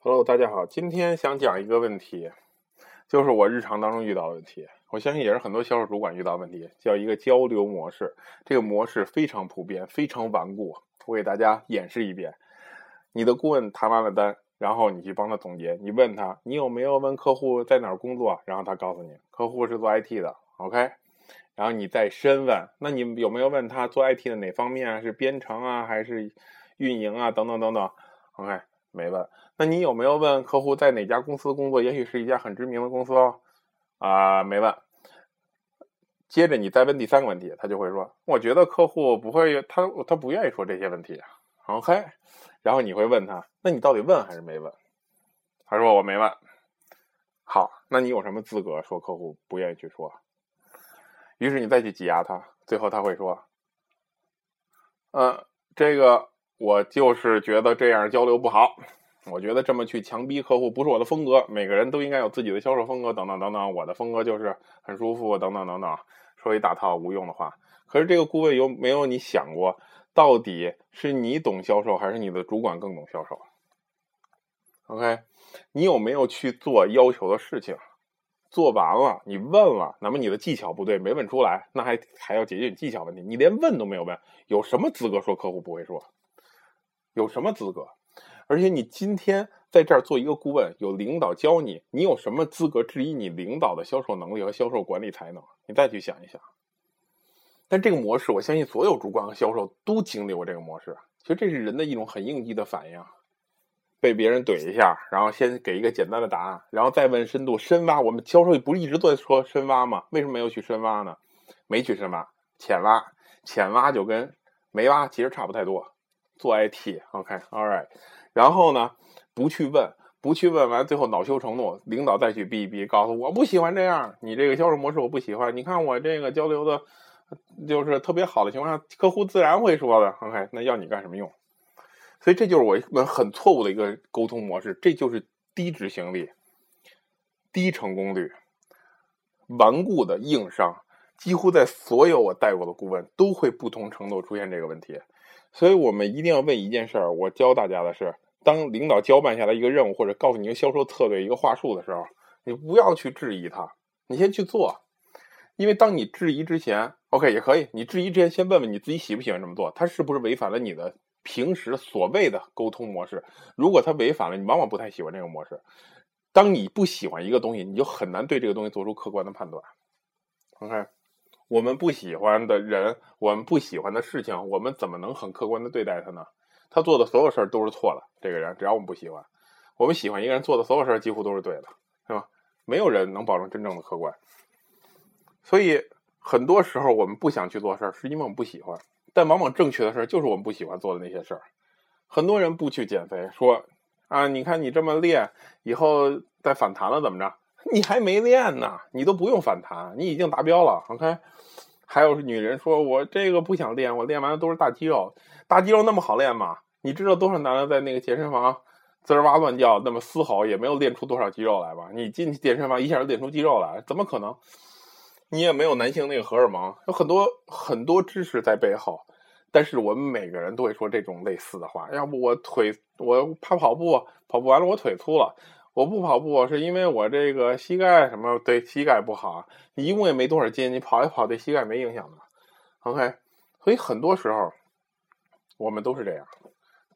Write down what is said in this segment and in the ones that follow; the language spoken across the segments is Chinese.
Hello，大家好，今天想讲一个问题，就是我日常当中遇到的问题，我相信也是很多销售主管遇到问题，叫一个交流模式。这个模式非常普遍，非常顽固。我给大家演示一遍：你的顾问谈完了单，然后你去帮他总结，你问他，你有没有问客户在哪儿工作？然后他告诉你，客户是做 IT 的，OK。然后你再深问，那你有没有问他做 IT 的哪方面？是编程啊，还是运营啊？等等等等，OK。没问，那你有没有问客户在哪家公司工作？也许是一家很知名的公司哦。啊，没问。接着你再问第三个问题，他就会说：“我觉得客户不会，他他不愿意说这些问题。”OK，然后你会问他：“那你到底问还是没问？”他说：“我没问。”好，那你有什么资格说客户不愿意去说？于是你再去挤压他，最后他会说：“嗯，这个。”我就是觉得这样交流不好，我觉得这么去强逼客户不是我的风格。每个人都应该有自己的销售风格，等等等等。我的风格就是很舒服，等等等等，说一大套无用的话。可是这个顾问有没有你想过，到底是你懂销售，还是你的主管更懂销售？OK，你有没有去做要求的事情？做完了，你问了，那么你的技巧不对，没问出来，那还还要解决你技巧问题。你连问都没有问，有什么资格说客户不会说？有什么资格？而且你今天在这儿做一个顾问，有领导教你，你有什么资格质疑你领导的销售能力和销售管理才能？你再去想一想。但这个模式，我相信所有主管和销售都经历过这个模式。其实这是人的一种很应激的反应，被别人怼一下，然后先给一个简单的答案，然后再问深度深挖。我们销售不是一直都在说深挖吗？为什么没有去深挖呢？没去深挖，浅挖，浅挖就跟没挖其实差不太多。做 IT，OK，All right，然后呢，不去问，不去问完，最后恼羞成怒，领导再去逼一逼，告诉我不喜欢这样，你这个销售模式我不喜欢。你看我这个交流的，就是特别好的情况下，客户自然会说的，OK，那要你干什么用？所以这就是我们很错误的一个沟通模式，这就是低执行力、低成功率、顽固的硬伤，几乎在所有我带过的顾问都会不同程度出现这个问题。所以我们一定要问一件事儿。我教大家的是，当领导交办下来一个任务，或者告诉你一个销售策略、一个话术的时候，你不要去质疑他，你先去做。因为当你质疑之前，OK 也可以。你质疑之前，先问问你自己喜不喜欢这么做，他是不是违反了你的平时所谓的沟通模式？如果他违反了，你往往不太喜欢这个模式。当你不喜欢一个东西，你就很难对这个东西做出客观的判断。OK。我们不喜欢的人，我们不喜欢的事情，我们怎么能很客观的对待他呢？他做的所有事儿都是错的。这个人，只要我们不喜欢，我们喜欢一个人做的所有事儿几乎都是对的，是吧？没有人能保证真正的客观。所以很多时候我们不想去做事儿，是因为我们不喜欢。但往往正确的事儿就是我们不喜欢做的那些事儿。很多人不去减肥，说啊，你看你这么练，以后再反弹了怎么着？你还没练呢，你都不用反弹，你已经达标了。OK，还有女人说，我这个不想练，我练完了都是大肌肉，大肌肉那么好练吗？你知道多少男的在那个健身房滋哇乱叫，那么嘶吼，也没有练出多少肌肉来吧？你进去健身房一下就练出肌肉来，怎么可能？你也没有男性那个荷尔蒙，有很多很多知识在背后，但是我们每个人都会说这种类似的话，要不我腿我怕跑步，跑步完了我腿粗了。我不跑步是因为我这个膝盖什么对膝盖不好，你一共也没多少斤，你跑一跑对膝盖没影响的。OK，所以很多时候我们都是这样，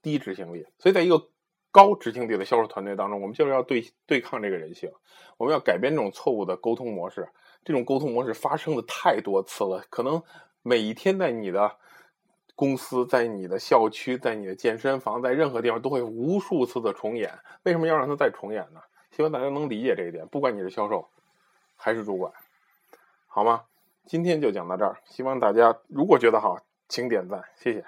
低执行力。所以在一个高执行力的销售团队当中，我们就是要对对抗这个人性，我们要改变这种错误的沟通模式。这种沟通模式发生的太多次了，可能每一天在你的。公司在你的校区，在你的健身房，在任何地方都会无数次的重演。为什么要让它再重演呢？希望大家能理解这一点。不管你是销售还是主管，好吗？今天就讲到这儿。希望大家如果觉得好，请点赞，谢谢。